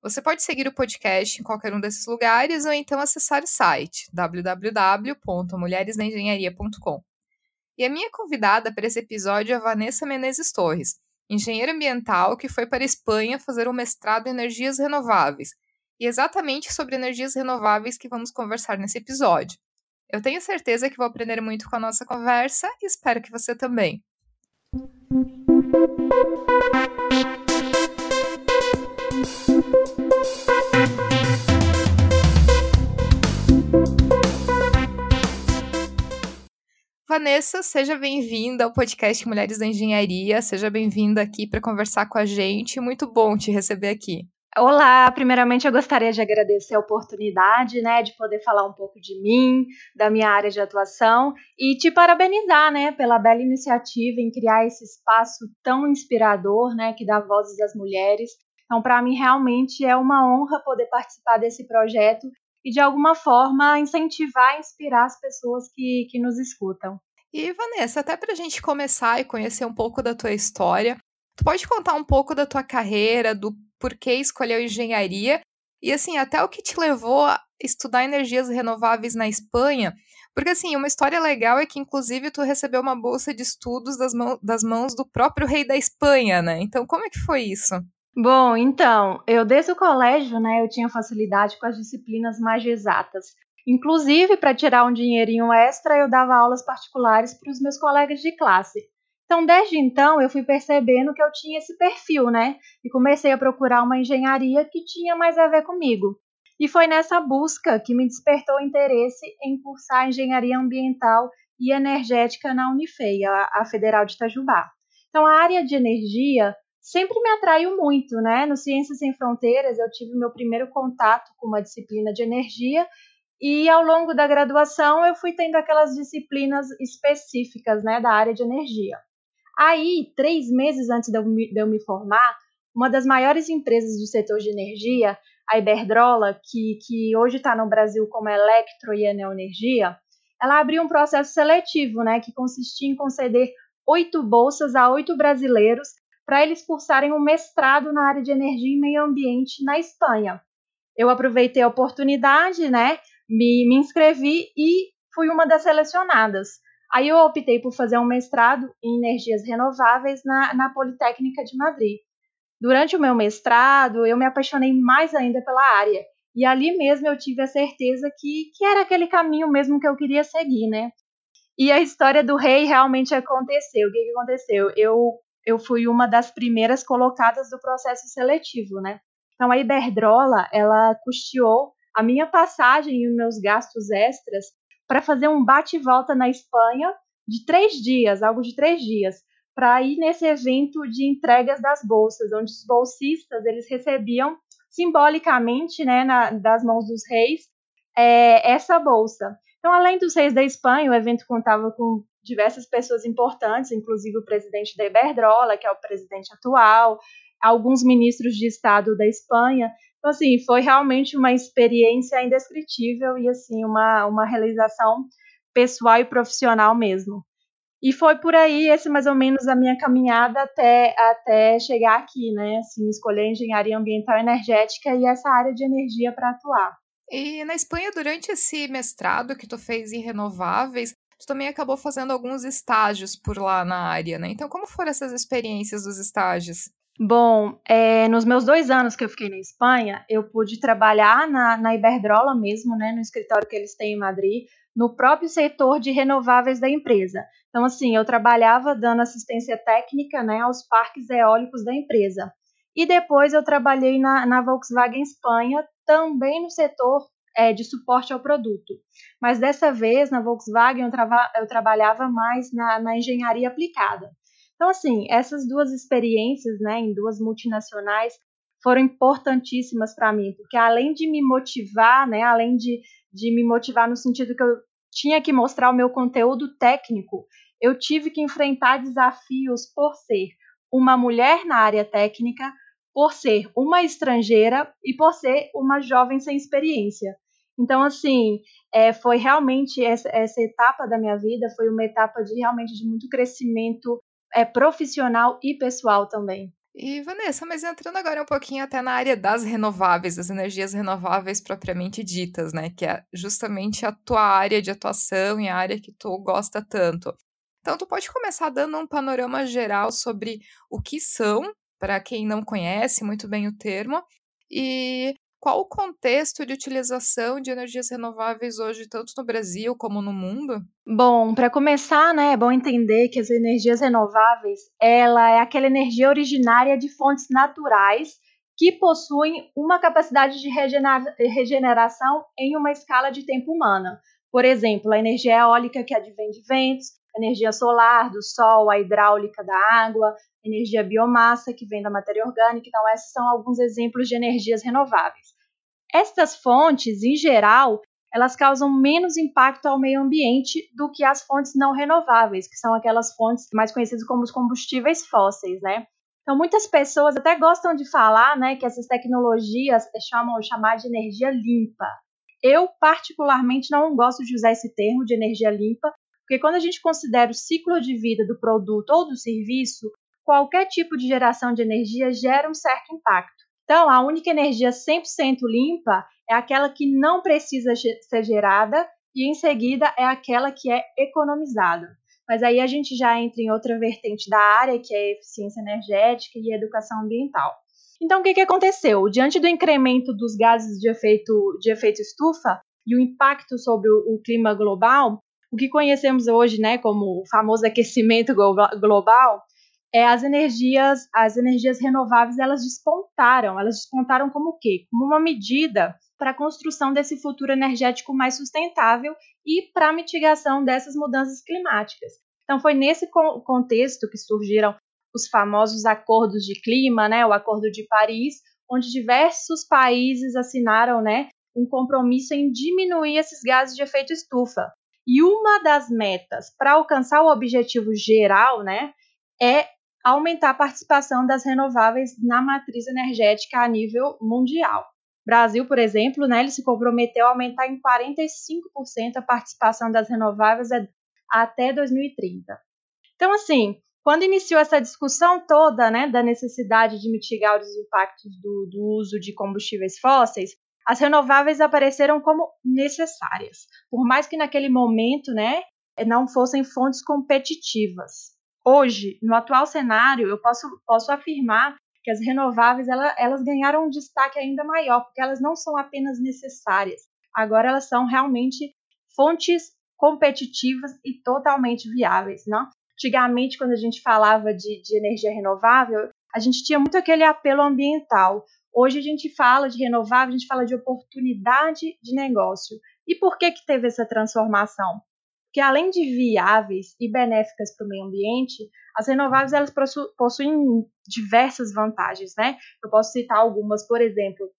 Você pode seguir o podcast em qualquer um desses lugares ou então acessar o site www.mulheresnaengenharia.com. E a minha convidada para esse episódio é Vanessa Menezes Torres, engenheira ambiental que foi para a Espanha fazer um mestrado em energias renováveis. E exatamente sobre energias renováveis que vamos conversar nesse episódio. Eu tenho certeza que vou aprender muito com a nossa conversa e espero que você também. Vanessa, seja bem-vinda ao podcast Mulheres da Engenharia. Seja bem-vinda aqui para conversar com a gente. Muito bom te receber aqui. Olá, primeiramente eu gostaria de agradecer a oportunidade, né, de poder falar um pouco de mim, da minha área de atuação e te parabenizar, né, pela bela iniciativa em criar esse espaço tão inspirador, né, que dá vozes às mulheres. Então, para mim realmente é uma honra poder participar desse projeto e de alguma forma incentivar, inspirar as pessoas que, que nos escutam. E Vanessa, até para a gente começar e conhecer um pouco da tua história, tu pode contar um pouco da tua carreira, do porquê escolheu engenharia e assim até o que te levou a estudar energias renováveis na Espanha? Porque assim, uma história legal é que inclusive tu recebeu uma bolsa de estudos das, mão, das mãos do próprio rei da Espanha, né? Então como é que foi isso? Bom, então, eu desde o colégio, né, eu tinha facilidade com as disciplinas mais exatas. Inclusive, para tirar um dinheirinho extra, eu dava aulas particulares para os meus colegas de classe. Então, desde então, eu fui percebendo que eu tinha esse perfil, né? E comecei a procurar uma engenharia que tinha mais a ver comigo. E foi nessa busca que me despertou o interesse em cursar engenharia ambiental e energética na Unifei, a, Federal de Itajubá. Então, a área de energia sempre me atraiu muito, né? No Ciências Sem Fronteiras, eu tive meu primeiro contato com uma disciplina de energia e ao longo da graduação eu fui tendo aquelas disciplinas específicas, né, da área de energia. Aí, três meses antes de eu me, de eu me formar, uma das maiores empresas do setor de energia, a Iberdrola, que, que hoje está no Brasil como Electro e Energia, ela abriu um processo seletivo, né, que consistia em conceder oito bolsas a oito brasileiros para eles cursarem um mestrado na área de energia e meio ambiente na Espanha. Eu aproveitei a oportunidade, né? Me, me inscrevi e fui uma das selecionadas. Aí eu optei por fazer um mestrado em energias renováveis na, na Politécnica de Madrid. Durante o meu mestrado, eu me apaixonei mais ainda pela área. E ali mesmo eu tive a certeza que, que era aquele caminho mesmo que eu queria seguir, né? E a história do rei realmente aconteceu. O que, que aconteceu? Eu eu fui uma das primeiras colocadas do processo seletivo, né? Então a Iberdrola, ela custeou a minha passagem e os meus gastos extras para fazer um bate volta na Espanha de três dias, algo de três dias, para ir nesse evento de entregas das bolsas, onde os bolsistas eles recebiam simbolicamente, né, na, das mãos dos reis, é, essa bolsa. Então, além dos reis da Espanha, o evento contava com diversas pessoas importantes, inclusive o presidente da Iberdrola, que é o presidente atual, alguns ministros de Estado da Espanha. Então, assim, foi realmente uma experiência indescritível e, assim, uma, uma realização pessoal e profissional mesmo. E foi por aí, esse mais ou menos a minha caminhada até, até chegar aqui, né? Assim, escolher engenharia ambiental energética e essa área de energia para atuar. E na Espanha, durante esse mestrado que tu fez em renováveis, tu também acabou fazendo alguns estágios por lá na área, né? Então, como foram essas experiências dos estágios? Bom, é, nos meus dois anos que eu fiquei na Espanha, eu pude trabalhar na, na Iberdrola mesmo, né, no escritório que eles têm em Madrid, no próprio setor de renováveis da empresa. Então, assim, eu trabalhava dando assistência técnica né, aos parques eólicos da empresa. E depois eu trabalhei na, na Volkswagen Espanha, também no setor é, de suporte ao produto. Mas dessa vez, na Volkswagen, eu, trava, eu trabalhava mais na, na, engenharia aplicada. Então, assim, essas duas experiências né, em duas multinacionais foram importantíssimas para mim, porque além de me motivar, né, além de, de me motivar no sentido que eu tinha que mostrar o meu conteúdo técnico, eu tive que enfrentar desafios por ser uma mulher na área técnica, por ser uma estrangeira e por ser uma jovem sem experiência. Então, assim, é, foi realmente essa, essa, etapa da minha vida foi uma etapa de realmente de muito crescimento é, profissional e pessoal também. E Vanessa, mas entrando agora um pouquinho até na área das renováveis, das energias renováveis propriamente ditas, né? Que é justamente a tua área de atuação e a área que tu gosta tanto. Então, tu pode começar dando um panorama geral sobre o que são, para quem não conhece muito bem o termo, e qual o contexto de utilização de energias renováveis hoje, tanto no Brasil como no mundo? Bom, para começar, né, é bom entender que as energias renováveis, ela é aquela energia originária de fontes naturais que possuem uma capacidade de regeneração em uma escala de tempo humana. Por exemplo, a energia eólica que advém de ventos, energia solar do sol, a hidráulica da água, energia biomassa, que vem da matéria orgânica. Então, esses são alguns exemplos de energias renováveis. Estas fontes, em geral, elas causam menos impacto ao meio ambiente do que as fontes não renováveis, que são aquelas fontes mais conhecidas como os combustíveis fósseis, né? Então, muitas pessoas até gostam de falar, né, que essas tecnologias chamam chamar de energia limpa. Eu particularmente não gosto de usar esse termo de energia limpa, porque quando a gente considera o ciclo de vida do produto ou do serviço, qualquer tipo de geração de energia gera um certo impacto. Então, a única energia 100% limpa é aquela que não precisa ser gerada e, em seguida, é aquela que é economizada. Mas aí a gente já entra em outra vertente da área, que é eficiência energética e educação ambiental. Então, o que, que aconteceu? Diante do incremento dos gases de efeito, de efeito estufa e o impacto sobre o, o clima global, o que conhecemos hoje né, como o famoso aquecimento global, é, as energias, as energias renováveis, elas despontaram. Elas despontaram como o quê? Como uma medida para a construção desse futuro energético mais sustentável e para a mitigação dessas mudanças climáticas. Então, foi nesse contexto que surgiram os famosos acordos de clima, né, o Acordo de Paris, onde diversos países assinaram né, um compromisso em diminuir esses gases de efeito estufa. E uma das metas para alcançar o objetivo geral né, é aumentar a participação das renováveis na matriz energética a nível mundial. Brasil, por exemplo, né, ele se comprometeu a aumentar em 45% a participação das renováveis até 2030. Então, assim, quando iniciou essa discussão toda né, da necessidade de mitigar os impactos do, do uso de combustíveis fósseis, as renováveis apareceram como necessárias, por mais que naquele momento né, não fossem fontes competitivas hoje, no atual cenário, eu posso, posso afirmar que as renováveis ela, elas ganharam um destaque ainda maior, porque elas não são apenas necessárias, agora elas são realmente fontes competitivas e totalmente viáveis. Não? Antigamente, quando a gente falava de, de energia renovável, a gente tinha muito aquele apelo ambiental. Hoje a gente fala de renovável, a gente fala de oportunidade de negócio. E por que, que teve essa transformação? que além de viáveis e benéficas para o meio ambiente, as renováveis elas possuem diversas vantagens, né? Eu posso citar algumas, por exemplo,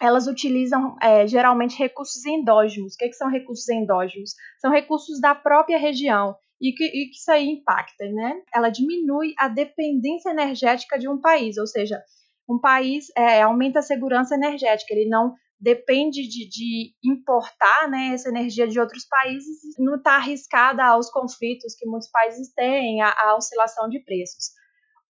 elas utilizam é, geralmente recursos endógenos. O que, é que, são recursos endógenos? São recursos da própria região e que, e que isso aí impacta, né? Ela diminui a dependência energética de um país, ou seja, um país é, aumenta a segurança energética, ele não depende de, de, importar né, essa energia de outros países, não está arriscada aos conflitos que muitos países têm, à, oscilação de preços.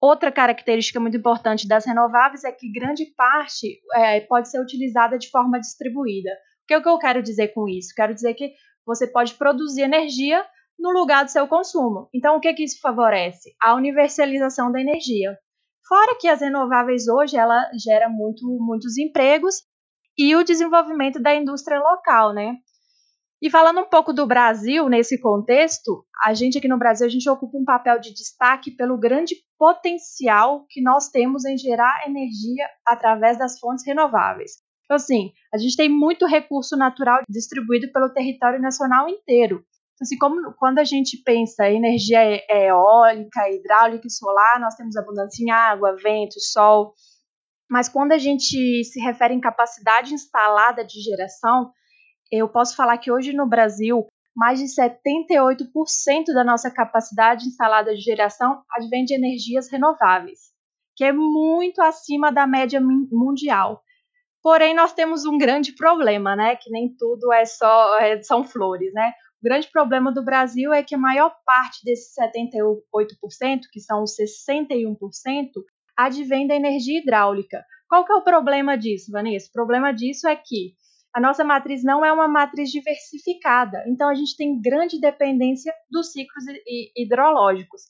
Outra característica muito importante das renováveis é que grande parte é, pode ser utilizada de forma distribuída. O que, é que eu quero dizer com isso? Quero dizer que você pode produzir energia no lugar do seu consumo. Então, o que, que isso favorece? A universalização da energia. Fora que as renováveis hoje ela gera muito, muitos empregos e o desenvolvimento da indústria local, né? E falando um pouco do Brasil nesse contexto, a gente aqui no Brasil a gente ocupa um papel de destaque pelo grande potencial que nós temos em gerar energia através das fontes renováveis. Então, assim, a gente tem muito recurso natural distribuído pelo território nacional inteiro. Então, assim, como quando a gente pensa em energia eólica, hidráulica e solar, nós temos abundância em água, vento, sol, mas quando a gente se refere em capacidade instalada de geração, eu posso falar que hoje no Brasil mais de 78% da nossa capacidade instalada de geração advém de energias renováveis, que é muito acima da média mundial. Porém, nós temos um grande problema, né? Que nem tudo é só é, são flores, né? O grande problema do Brasil é que a maior parte desses 78%, que são os 61%, advém da energia hidráulica. Qual que é o problema disso, Vanessa? O problema disso é que a nossa matriz não é uma matriz diversificada, então a gente tem grande dependência dos ciclos hidrológicos.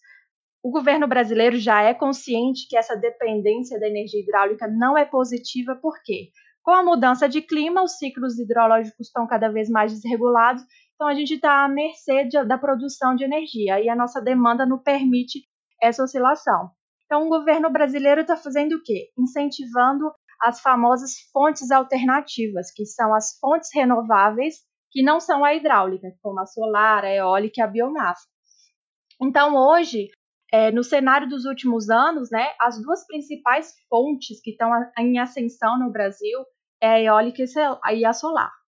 O governo brasileiro já é consciente que essa dependência da energia hidráulica não é positiva, por quê? Com a mudança de clima, os ciclos hidrológicos estão cada vez mais desregulados, então a gente está à mercê de, da produção de energia e a nossa demanda não permite essa oscilação. Então, o governo brasileiro está fazendo o quê? Incentivando as famosas fontes alternativas, que são as fontes renováveis que não são a hidráulica, como a solar, a eólica e a biomassa. Então, hoje, é, no cenário dos últimos anos, né, as duas principais fontes que estão em ascensão no Brasil é a eólica e a solar.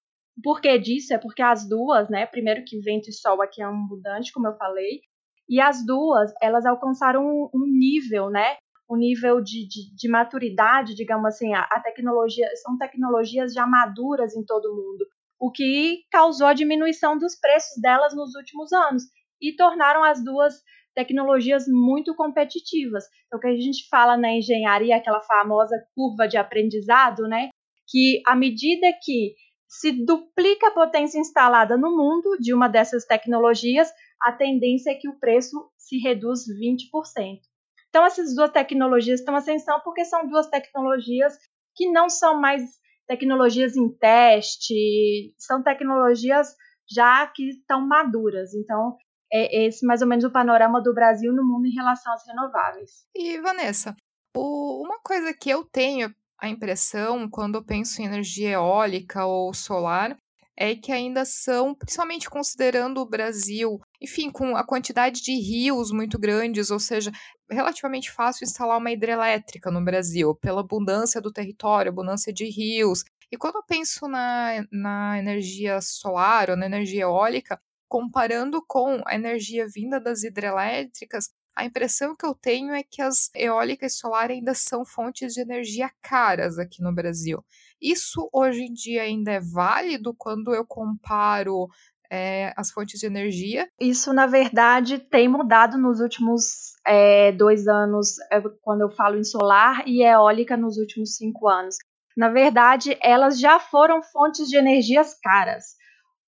Por que disso? É porque as duas, né, primeiro que vento e sol aqui é abundante, como eu falei, e as duas, elas alcançaram um, um nível, né, o nível de, de, de maturidade, digamos assim, a, a, tecnologia, são tecnologias já maduras em todo o mundo, o que causou a diminuição dos preços delas nos últimos anos e tornaram as duas tecnologias muito competitivas. Então, o que a gente fala na engenharia, aquela famosa curva de aprendizado, né, que à medida que se duplica a potência instalada no mundo de uma dessas tecnologias, a tendência é que o preço se reduz 20%. Então, essas duas tecnologias estão em ascensão porque são duas tecnologias que não são mais tecnologias em teste, são tecnologias já que estão maduras. Então, é esse mais ou menos o panorama do Brasil no mundo em relação às renováveis. E, Vanessa, o, uma coisa que eu tenho a impressão quando eu penso em energia eólica ou solar é que ainda são, principalmente considerando o Brasil, enfim, com a quantidade de rios muito grandes, ou seja, relativamente fácil instalar uma hidrelétrica no Brasil, pela abundância do território, abundância de rios. E quando eu penso na, na energia solar ou na energia eólica, comparando com a energia vinda das hidrelétricas, a impressão que eu tenho é que as eólicas e solar ainda são fontes de energia caras aqui no Brasil. Isso hoje em dia ainda é válido quando eu comparo é, as fontes de energia? Isso, na verdade, tem mudado nos últimos é, dois anos, é, quando eu falo em solar, e eólica nos últimos cinco anos. Na verdade, elas já foram fontes de energias caras.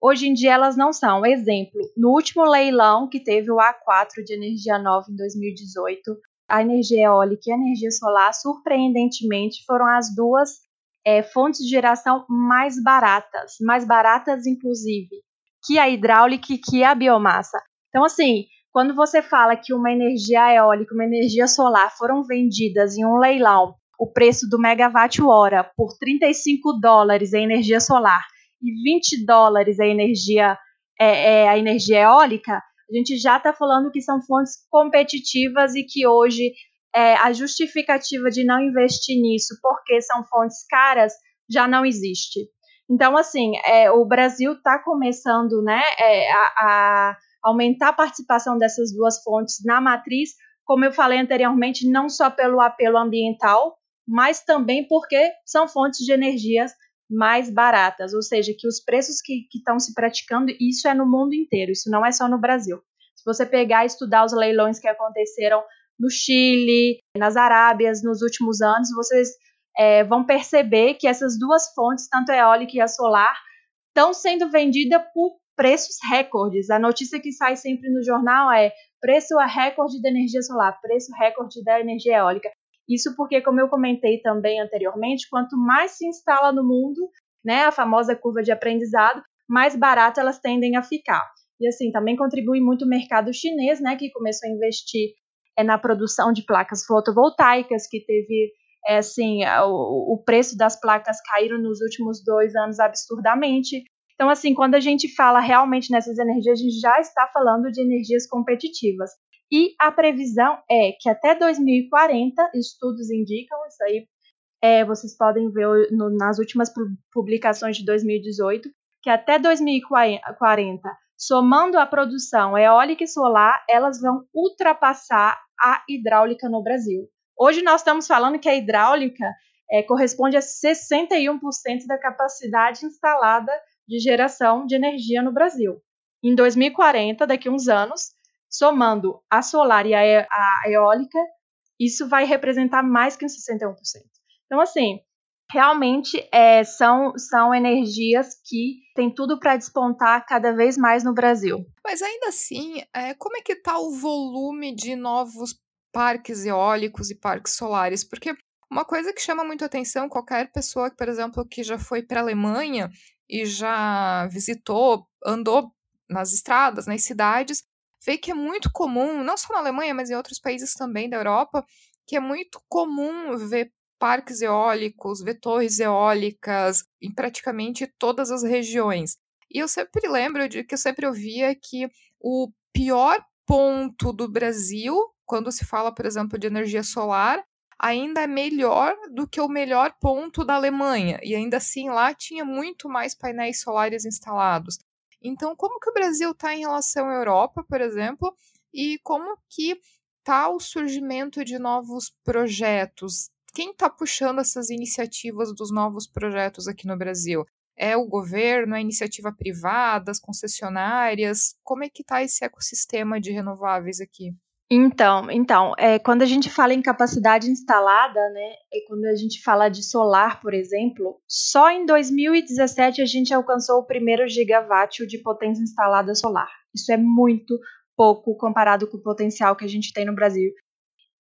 Hoje em dia elas não são. Exemplo, no último leilão que teve o A4 de energia nova em 2018, a energia eólica e a energia solar, surpreendentemente, foram as duas é, fontes de geração mais baratas, mais baratas inclusive, que a hidráulica e que a biomassa. Então, assim, quando você fala que uma energia eólica, uma energia solar foram vendidas em um leilão, o preço do megawatt-hora por 35 dólares a energia solar e 20 dólares a energia, é, é, a energia eólica, a gente já está falando que são fontes competitivas e que hoje é, a justificativa de não investir nisso porque são fontes caras já não existe. Então, assim, é, o Brasil está começando né, é, a, a, aumentar a participação dessas duas fontes na matriz, como eu falei anteriormente, não só pelo apelo ambiental, mas também porque são fontes de energias mais baratas, ou seja, que os preços que estão se praticando, isso é no mundo inteiro, isso não é só no Brasil. Se você pegar e estudar os leilões que aconteceram no Chile, nas Arábias, nos últimos anos, vocês é, vão perceber que essas duas fontes, tanto a eólica e a solar, estão sendo vendidas por preços recordes. A notícia que sai sempre no jornal é preço recorde da energia solar, preço recorde da energia eólica. Isso porque, como eu comentei também anteriormente, quanto mais se instala no mundo, né, a famosa curva de aprendizado, mais barato elas tendem a ficar. E assim, também contribui muito o mercado chinês, né, que começou a investir é, na produção de placas fotovoltaicas, que teve, é, assim, o, o preço das placas caíram nos últimos dois anos absurdamente. Então, assim, quando a gente fala realmente nessas energias, a gente já está falando de energias competitivas. E a previsão é que até 2040, estudos indicam isso aí, é, vocês podem ver no, nas últimas publicações de 2018, que até 2040 somando a produção eólica e solar, elas vão ultrapassar a hidráulica no Brasil. Hoje nós estamos falando que a hidráulica é, corresponde a 61% da capacidade instalada de geração de energia no Brasil. Em 2040, daqui a uns anos, somando a solar e a, a eólica, isso vai representar mais que uns 61%. Então, assim, realmente é, são, são energias que têm tudo para despontar cada vez mais no Brasil. Mas ainda assim, é, como é que está o volume de novos parques eólicos e parques solares? Porque uma coisa que chama muito atenção, qualquer pessoa, por exemplo, que já foi para a Alemanha e já visitou, andou nas estradas, nas cidades, vê que é muito comum, não só na Alemanha, mas em outros países também da Europa, que é muito comum ver parques eólicos, ver torres eólicas em praticamente todas as regiões. E eu sempre lembro de que eu sempre ouvia que o pior ponto do Brasil, quando se fala, por exemplo, de energia solar, ainda é melhor do que o melhor ponto da Alemanha. E ainda assim lá tinha muito mais painéis solares instalados. Então, como que o Brasil está em relação à Europa, por exemplo, e como que está o surgimento de novos projetos? Quem está puxando essas iniciativas dos novos projetos aqui no Brasil? É o governo, é a iniciativa privada, as concessionárias? Como é que está esse ecossistema de renováveis aqui? Então, então é, quando a gente fala em capacidade instalada, né, é quando a gente fala de solar, por exemplo, só em 2017 a gente alcançou o primeiro gigawatt de potência instalada solar. Isso é muito pouco comparado com o potencial que a gente tem no Brasil.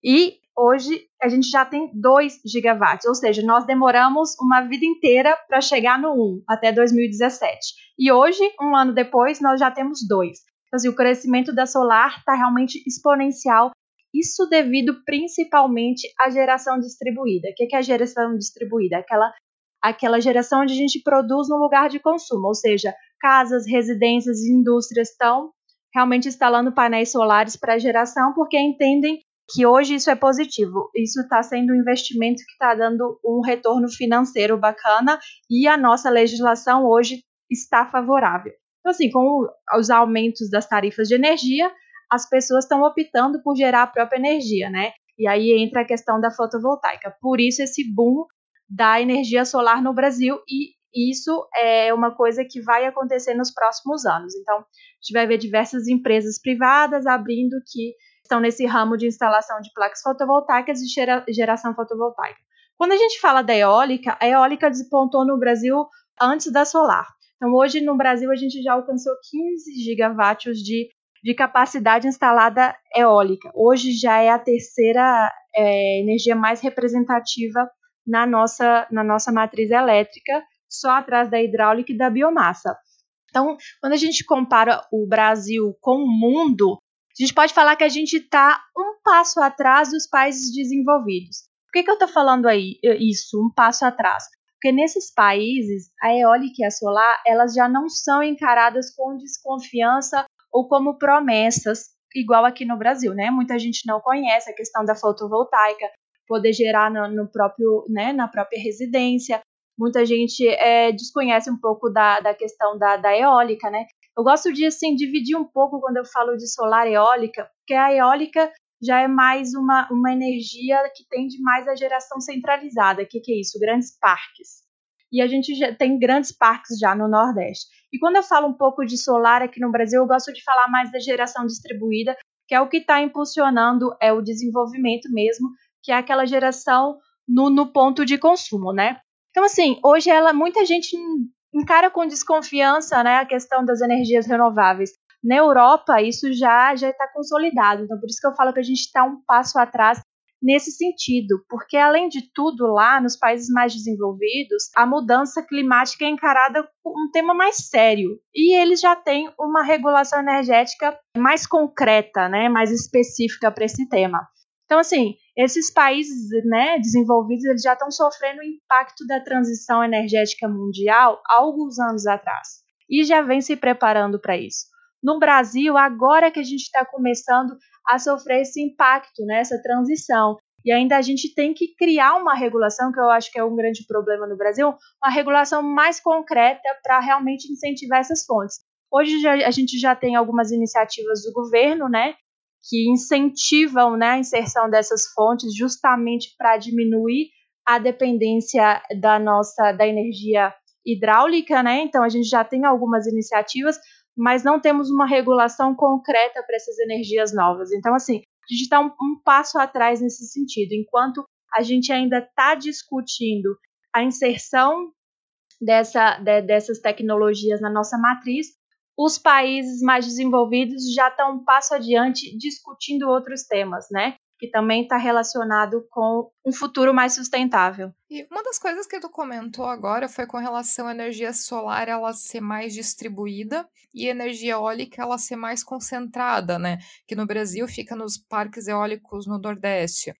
E hoje a gente já tem 2 gigawatts, ou seja, nós demoramos uma vida inteira para chegar no 1 até 2017. E hoje, um ano depois, nós já temos 2. Então, assim, o crescimento da solar está realmente exponencial. Isso devido principalmente à geração distribuída. O que é a geração distribuída? Aquela, aquela geração onde a gente produz no lugar de consumo, ou seja, casas, residências e indústrias estão realmente instalando painéis solares para geração porque entendem que hoje isso é positivo. Isso está sendo um investimento que está dando um retorno financeiro bacana e a nossa legislação hoje está favorável. Então, assim, com os aumentos das tarifas de energia, as pessoas estão optando por gerar a própria energia, né? E aí entra a questão da fotovoltaica. Por isso, esse boom da energia solar no Brasil e isso é uma coisa que vai acontecer nos próximos anos. Então, a gente vai ver diversas empresas privadas abrindo que estão nesse ramo de instalação de placas fotovoltaicas e geração fotovoltaica. Quando a gente fala da eólica, a eólica despontou no Brasil antes da solar. Então, hoje no Brasil, a gente já alcançou 15 gigawatts de, de capacidade instalada eólica. Hoje já é a terceira é, energia mais representativa na nossa, na nossa matriz elétrica, só atrás da hidráulica e da biomassa. Então, quando a gente compara o Brasil com o mundo, a gente pode falar que a gente está um passo atrás dos países desenvolvidos. Por que, que eu estou falando aí isso, um passo atrás? Porque nesses países, a eólica e a solar, elas já não são encaradas com desconfiança ou como promessas, igual aqui no Brasil, né? Muita gente não conhece a questão da fotovoltaica, poder gerar no, no próprio, né, na própria residência. Muita gente é, desconhece um pouco da, da questão da, da eólica, né? Eu gosto de assim, dividir um pouco quando eu falo de solar eólica, porque a eólica já é mais uma, uma energia que tende mais à geração centralizada. O que, que é isso? Grandes parques. E a gente já tem grandes parques já no Nordeste. E quando eu falo um pouco de solar aqui no Brasil, eu gosto de falar mais da geração distribuída, que é o que está impulsionando é o desenvolvimento mesmo, que é aquela geração no, no ponto de consumo, né? Então, assim, hoje ela, muita gente encara com desconfiança né, a questão das energias renováveis. Na Europa, isso já já está consolidado. Então, por isso que eu falo que a gente está um passo atrás nesse sentido, porque além de tudo, lá nos países mais desenvolvidos, a mudança climática é encarada como um tema mais sério e eles já têm uma regulação energética mais concreta, né, mais específica para esse tema. Então, assim, esses países né, desenvolvidos eles já estão sofrendo o impacto da transição energética mundial há alguns anos atrás e já vem se preparando para isso. No Brasil, agora que a gente está começando a sofrer esse impacto, né, essa transição. E ainda a gente tem que criar uma regulação, que eu acho que é um grande problema no Brasil, uma regulação mais concreta para realmente incentivar essas fontes. Hoje já, a gente já tem algumas iniciativas do governo, né, que incentivam né, a inserção dessas fontes justamente para diminuir a dependência da nossa da energia hidráulica, né? Então a gente já tem algumas iniciativas, mas não temos uma regulação concreta para essas energias novas. Então, assim, a gente está um, um passo atrás nesse sentido. Enquanto a gente ainda está discutindo a inserção dessa, de, dessas tecnologias na nossa matriz, os países mais desenvolvidos já estão um passo adiante discutindo outros temas, né? Que também está relacionado com um futuro mais sustentável. E uma das coisas que tu comentou agora foi com relação à energia solar ela ser mais distribuída e energia eólica ela ser mais concentrada, né? Que no Brasil fica nos parques eólicos no Nordeste.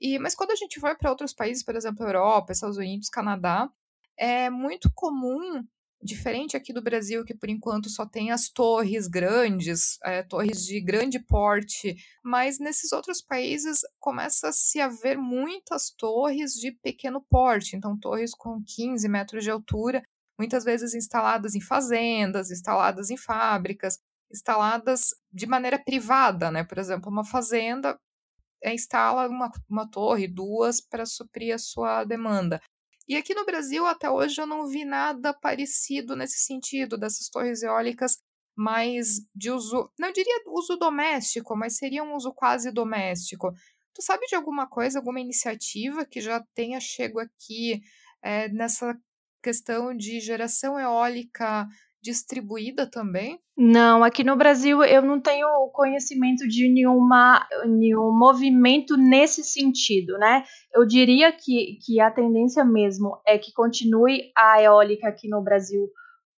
E, mas quando a gente vai para outros países, por exemplo, Europa, Estados Unidos, Canadá, é muito comum Diferente aqui do Brasil, que por enquanto só tem as torres grandes, é, torres de grande porte, mas nesses outros países começa a se haver muitas torres de pequeno porte, então torres com 15 metros de altura, muitas vezes instaladas em fazendas, instaladas em fábricas, instaladas de maneira privada, né? Por exemplo, uma fazenda é, instala uma, uma torre, duas, para suprir a sua demanda. E aqui no Brasil, até hoje, eu não vi nada parecido nesse sentido, dessas torres eólicas mais de uso, não diria uso doméstico, mas seria um uso quase doméstico. Tu sabe de alguma coisa, alguma iniciativa que já tenha chego aqui é, nessa questão de geração eólica distribuída também? Não, aqui no Brasil eu não tenho conhecimento de nenhuma, nenhum movimento nesse sentido, né? Eu diria que, que a tendência mesmo é que continue a eólica aqui no Brasil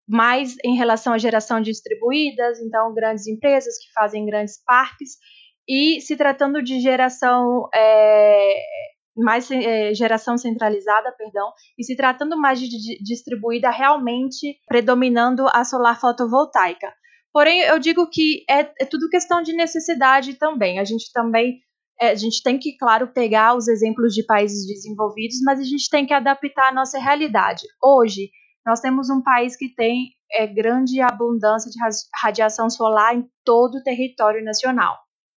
mais em relação à geração distribuídas, então grandes empresas que fazem grandes parques, e se tratando de geração é, mais é, geração centralizada, perdão, e se tratando mais de, distribuída realmente predominando a solar fotovoltaica. Porém, eu digo que é, é tudo questão de necessidade também. A gente também é, a gente tem que, claro, pegar os exemplos de países desenvolvidos, mas a gente tem que adaptar a nossa realidade. Hoje, nós temos um país que tem é, grande abundância de radiação solar em todo o território nacional.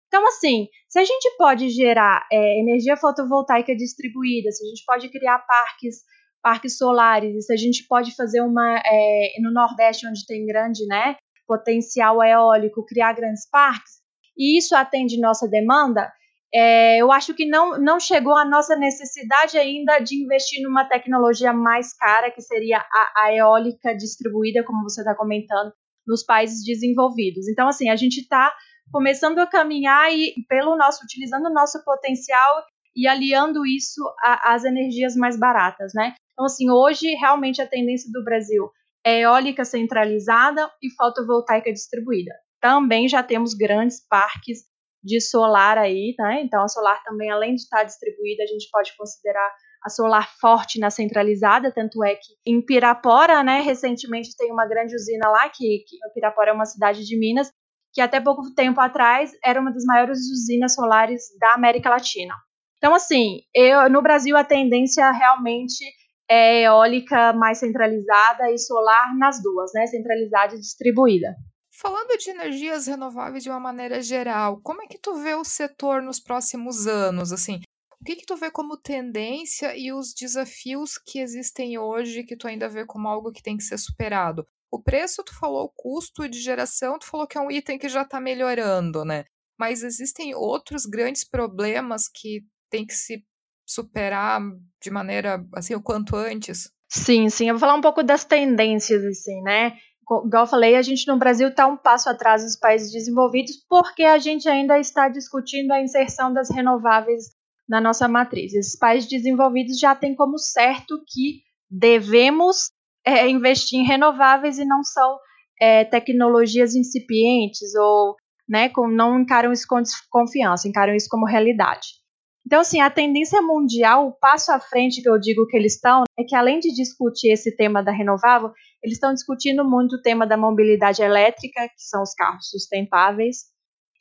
Então, assim, se a gente pode gerar é, energia fotovoltaica distribuída, se a gente pode criar parques, parques solares, se a gente pode fazer uma é, no Nordeste onde tem grande, né, potencial eólico, criar grandes parques, e isso atende nossa demanda, é, eu acho que não, não chegou a nossa necessidade ainda de investir numa tecnologia mais cara, que seria a, a eólica distribuída, como você está comentando, nos países desenvolvidos. Então, assim, a gente está começando a caminhar e pelo nosso utilizando o nosso potencial e aliando isso às energias mais baratas, né? Então assim, hoje realmente a tendência do Brasil é eólica centralizada e fotovoltaica distribuída. Também já temos grandes parques de solar aí, né? Então a solar também além de estar distribuída, a gente pode considerar a solar forte na centralizada, tanto é que em Pirapora, né, recentemente tem uma grande usina lá, que, que Pirapora é uma cidade de Minas, que até pouco tempo atrás era uma das maiores usinas solares da América Latina. Então, assim, eu, no Brasil a tendência realmente é eólica mais centralizada e solar nas duas, né? Centralizada e distribuída. Falando de energias renováveis de uma maneira geral, como é que tu vê o setor nos próximos anos? Assim, o que, que tu vê como tendência e os desafios que existem hoje que tu ainda vê como algo que tem que ser superado? O preço, tu falou o custo de geração, tu falou que é um item que já está melhorando, né? Mas existem outros grandes problemas que tem que se superar de maneira, assim, o quanto antes? Sim, sim. Eu vou falar um pouco das tendências, assim, né? Igual eu falei, a gente no Brasil está um passo atrás dos países desenvolvidos porque a gente ainda está discutindo a inserção das renováveis na nossa matriz. Esses países desenvolvidos já têm como certo que devemos é, investir em renováveis e não são é, tecnologias incipientes ou né, com, não encaram isso com desconfiança, encaram isso como realidade. Então, assim, a tendência mundial, o passo à frente que eu digo que eles estão, é que além de discutir esse tema da renovável, eles estão discutindo muito o tema da mobilidade elétrica, que são os carros sustentáveis.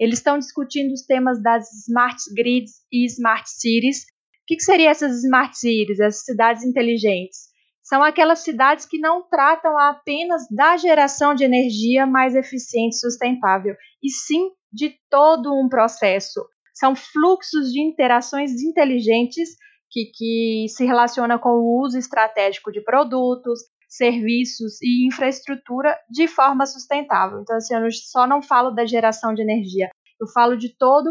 Eles estão discutindo os temas das smart grids e smart cities. O que, que seriam essas smart cities, essas cidades inteligentes? São aquelas cidades que não tratam apenas da geração de energia mais eficiente e sustentável, e sim de todo um processo. São fluxos de interações inteligentes que, que se relacionam com o uso estratégico de produtos, serviços e infraestrutura de forma sustentável. Então, assim, eu só não falo da geração de energia, eu falo de todo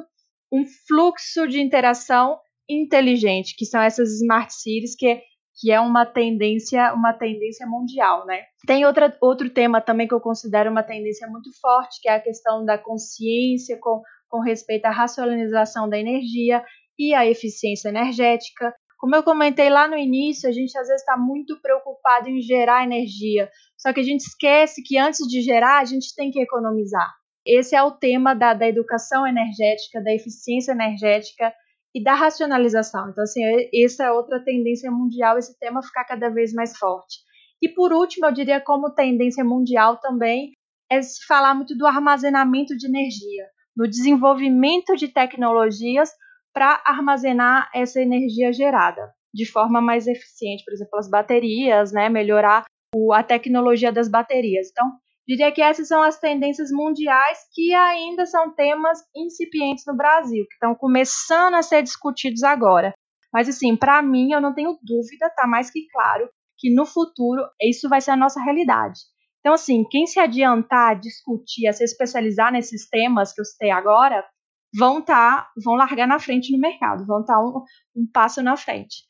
um fluxo de interação inteligente, que são essas smart cities, que, que é uma tendência, uma tendência mundial, né? Tem outra, outro tema também que eu considero uma tendência muito forte, que é a questão da consciência com, com respeito à racionalização da energia e à eficiência energética. Como eu comentei lá no início, a gente às vezes está muito preocupado em gerar energia, só que a gente esquece que antes de gerar, a gente tem que economizar. Esse é o tema da, da educação energética, da eficiência energética e da racionalização. Então, assim, essa é outra tendência mundial, esse tema ficar cada vez mais forte. E por último, eu diria como tendência mundial também é se falar muito do armazenamento de energia, no desenvolvimento de tecnologias para armazenar essa energia gerada de forma mais eficiente, por exemplo, as baterias, né, melhorar o, a tecnologia das baterias. Então, diria que essas são as tendências mundiais que ainda são temas incipientes no Brasil, que estão começando a ser discutidos agora. Mas, assim, para mim, eu não tenho dúvida, tá mais que claro, que no futuro isso vai ser a nossa realidade. Então, assim, quem se adiantar a discutir, a se especializar nesses temas que eu citei agora, vão tá, vão largar na frente no mercado, vão estar tá um, um passo na frente.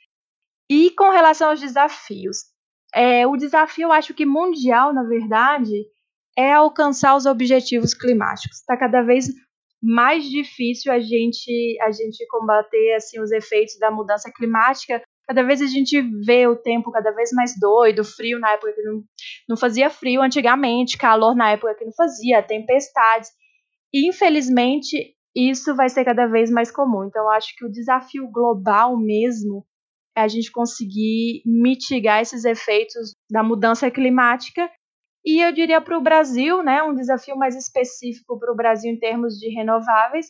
E com relação aos desafios, é, o desafio, eu acho que mundial, na verdade, é alcançar os objetivos climáticos. Está cada vez mais difícil a gente a gente combater assim os efeitos da mudança climática. Cada vez a gente vê o tempo cada vez mais doido, frio na época que não, não fazia frio antigamente, calor na época que não fazia, tempestades. E, infelizmente, isso vai ser cada vez mais comum. Então, acho que o desafio global mesmo é a gente conseguir mitigar esses efeitos da mudança climática. E eu diria para o Brasil, né, um desafio mais específico para o Brasil em termos de renováveis,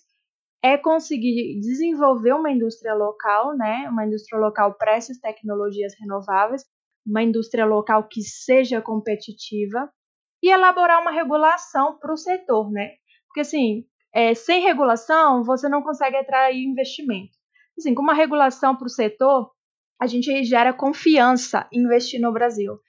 é conseguir desenvolver uma indústria local, né, uma indústria local para essas tecnologias renováveis, uma indústria local que seja competitiva e elaborar uma regulação para o setor, né? Porque assim, é, sem regulação, você não consegue atrair investimento. Assim, com uma regulação para o setor, a gente gera confiança em investir no Brasil.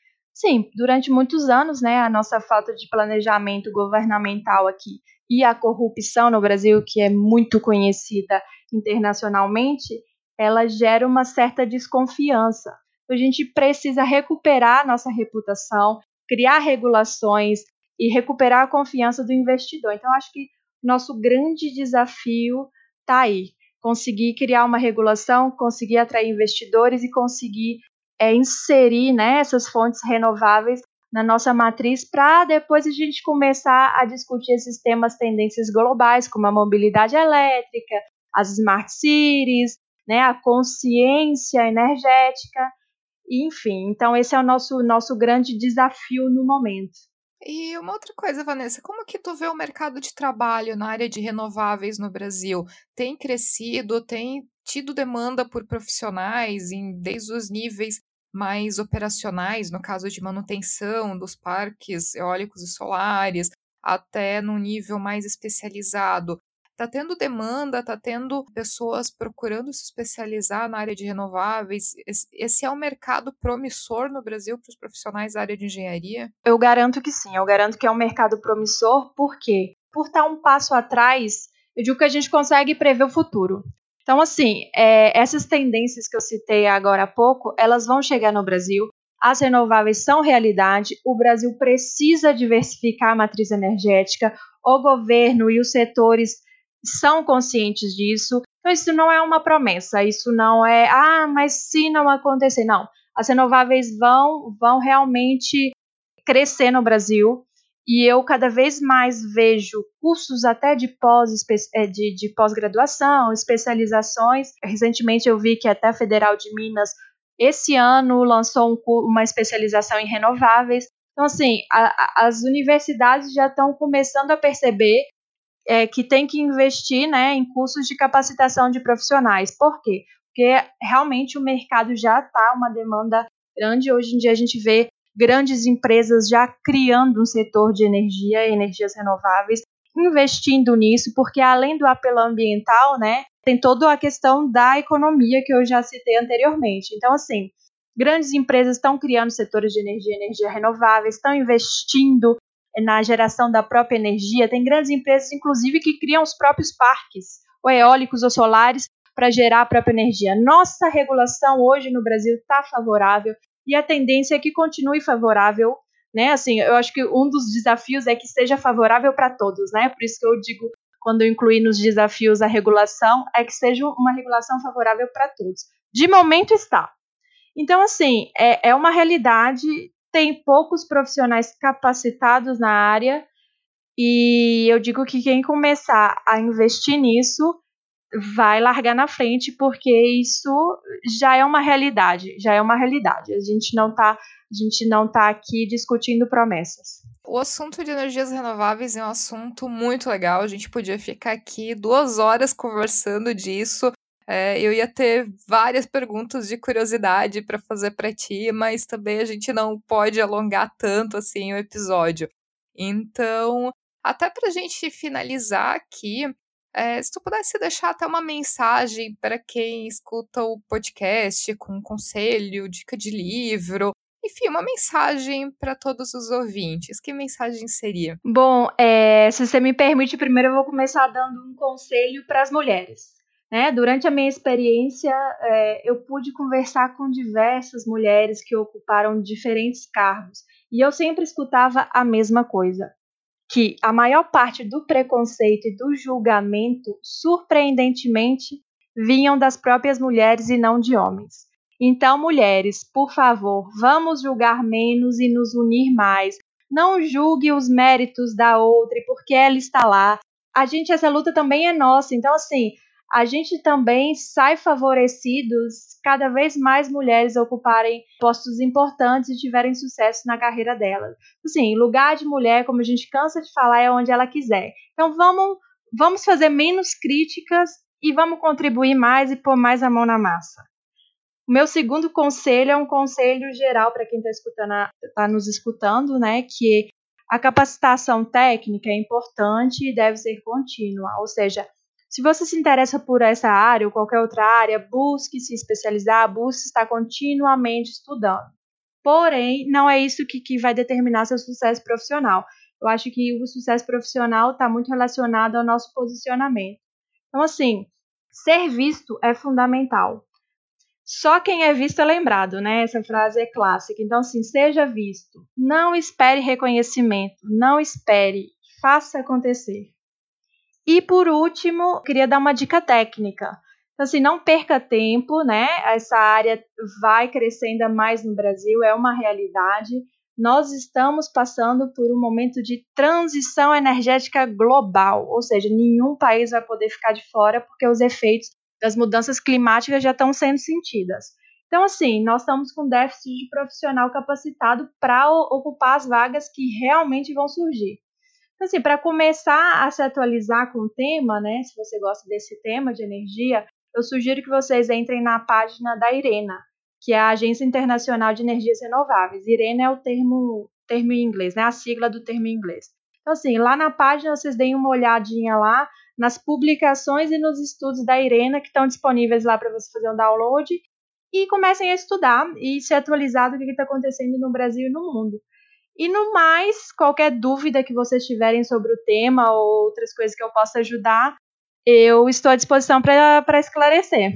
Sim, durante muitos anos, né, a nossa falta de planejamento governamental aqui e a corrupção no Brasil, que é muito conhecida internacionalmente, ela gera uma certa desconfiança. A gente precisa recuperar nossa reputação, criar regulações e recuperar a confiança do investidor. Então, acho que nosso grande desafio está aí. Conseguir criar uma regulação, conseguir atrair investidores e conseguir é, inserir né, essas fontes renováveis na nossa matriz para depois a gente começar a discutir esses temas, tendências globais, como a mobilidade elétrica, as smart cities, né, a consciência energética, enfim. Então, esse é o nosso, nosso grande desafio no momento. E uma outra coisa, Vanessa, como que tu vê o mercado de trabalho na área de renováveis no Brasil? Tem crescido, tem tido demanda por profissionais em desde os níveis mais operacionais, no caso de manutenção dos parques eólicos e solares, até no nível mais especializado. Está tendo demanda, está tendo pessoas procurando se especializar na área de renováveis. Esse é um mercado promissor no Brasil para os profissionais da área de engenharia? Eu garanto que sim, eu garanto que é um mercado promissor, por quê? Por estar um passo atrás, eu digo que a gente consegue prever o futuro. Então, assim, é, essas tendências que eu citei agora há pouco, elas vão chegar no Brasil. As renováveis são realidade, o Brasil precisa diversificar a matriz energética, o governo e os setores são conscientes disso. Então, isso não é uma promessa, isso não é, ah, mas se não acontecer. Não. As renováveis vão, vão realmente crescer no Brasil. E eu cada vez mais vejo cursos até de pós eh, de, de pós-graduação, especializações. Recentemente eu vi que até a Federal de Minas esse ano lançou um, uma especialização em renováveis. Então, assim, a, a, as universidades já estão começando a perceber é, que tem que investir né, em cursos de capacitação de profissionais. Por quê? Porque realmente o mercado já está uma demanda grande. Hoje em dia a gente vê grandes empresas já criando um setor de energia, energias renováveis, investindo nisso, porque além do apelo ambiental, né, tem toda a questão da economia que eu já citei anteriormente. Então, assim, grandes empresas estão criando setores de energia, energia renovável, estão investindo na geração da própria energia. Tem grandes empresas, inclusive, que criam os próprios parques, ou eólicos ou solares, para gerar a própria energia. Nossa regulação hoje no Brasil está favorável e a tendência é que continue favorável, né? Assim, eu acho que um dos desafios é que seja favorável para todos, né? Por isso que eu digo, quando eu incluí nos desafios a regulação, é que seja uma regulação favorável para todos. De momento está. Então, assim, é, é uma realidade, tem poucos profissionais capacitados na área, e eu digo que quem começar a investir nisso vai largar na frente, porque isso já é uma realidade, já é uma realidade. A gente não está a gente não tá aqui discutindo promessas. O assunto de energias renováveis é um assunto muito legal. A gente podia ficar aqui duas horas conversando disso. É, eu ia ter várias perguntas de curiosidade para fazer para ti, mas também a gente não pode alongar tanto assim o episódio. Então, até para a gente finalizar aqui, é, se tu pudesse deixar até uma mensagem para quem escuta o podcast com um conselho, dica de livro, enfim, uma mensagem para todos os ouvintes. Que mensagem seria? Bom, é, se você me permite, primeiro eu vou começar dando um conselho para as mulheres. Né? Durante a minha experiência, é, eu pude conversar com diversas mulheres que ocuparam diferentes cargos e eu sempre escutava a mesma coisa que a maior parte do preconceito e do julgamento, surpreendentemente, vinham das próprias mulheres e não de homens. Então, mulheres, por favor, vamos julgar menos e nos unir mais. Não julgue os méritos da outra e porque ela está lá. A gente, essa luta também é nossa. Então, assim, a gente também sai favorecidos cada vez mais mulheres ocuparem postos importantes e tiverem sucesso na carreira delas. Assim, lugar de mulher, como a gente cansa de falar, é onde ela quiser. Então vamos, vamos fazer menos críticas e vamos contribuir mais e pôr mais a mão na massa. O meu segundo conselho é um conselho geral para quem está tá nos escutando, né? Que a capacitação técnica é importante e deve ser contínua, ou seja, se você se interessa por essa área ou qualquer outra área, busque se especializar, busque estar continuamente estudando. Porém, não é isso que, que vai determinar seu sucesso profissional. Eu acho que o sucesso profissional está muito relacionado ao nosso posicionamento. Então, assim, ser visto é fundamental. Só quem é visto é lembrado, né? Essa frase é clássica. Então, assim, seja visto. Não espere reconhecimento. Não espere. Faça acontecer. E por último, queria dar uma dica técnica. Então, assim, não perca tempo, né? Essa área vai crescer ainda mais no Brasil, é uma realidade. Nós estamos passando por um momento de transição energética global, ou seja, nenhum país vai poder ficar de fora porque os efeitos das mudanças climáticas já estão sendo sentidas. Então, assim, nós estamos com déficit de profissional capacitado para ocupar as vagas que realmente vão surgir. Então, assim, para começar a se atualizar com o tema, né? Se você gosta desse tema de energia, eu sugiro que vocês entrem na página da IRENA, que é a Agência Internacional de Energias Renováveis. IRENA é o termo, termo em inglês, né? A sigla do termo em inglês. Então, assim, lá na página vocês deem uma olhadinha lá nas publicações e nos estudos da IRENA que estão disponíveis lá para você fazer um download e comecem a estudar e se atualizar do que está acontecendo no Brasil e no mundo. E no mais, qualquer dúvida que vocês tiverem sobre o tema ou outras coisas que eu possa ajudar, eu estou à disposição para esclarecer.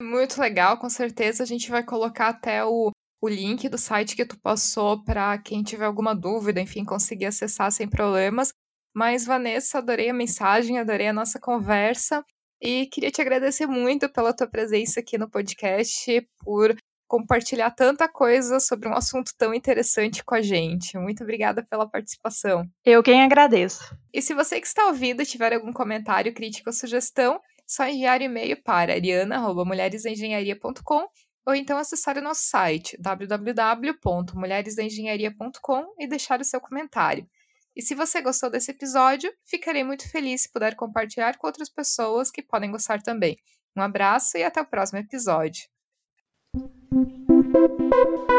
Muito legal, com certeza a gente vai colocar até o, o link do site que tu passou para quem tiver alguma dúvida, enfim, conseguir acessar sem problemas. Mas, Vanessa, adorei a mensagem, adorei a nossa conversa e queria te agradecer muito pela tua presença aqui no podcast, por compartilhar tanta coisa sobre um assunto tão interessante com a gente. Muito obrigada pela participação. Eu quem agradeço. E se você que está ouvindo tiver algum comentário, crítica ou sugestão, só enviar e-mail para ariana.mulheresengenharia.com ou então acessar o nosso site www.mulheresengenharia.com e deixar o seu comentário. E se você gostou desse episódio, ficarei muito feliz se puder compartilhar com outras pessoas que podem gostar também. Um abraço e até o próximo episódio. You.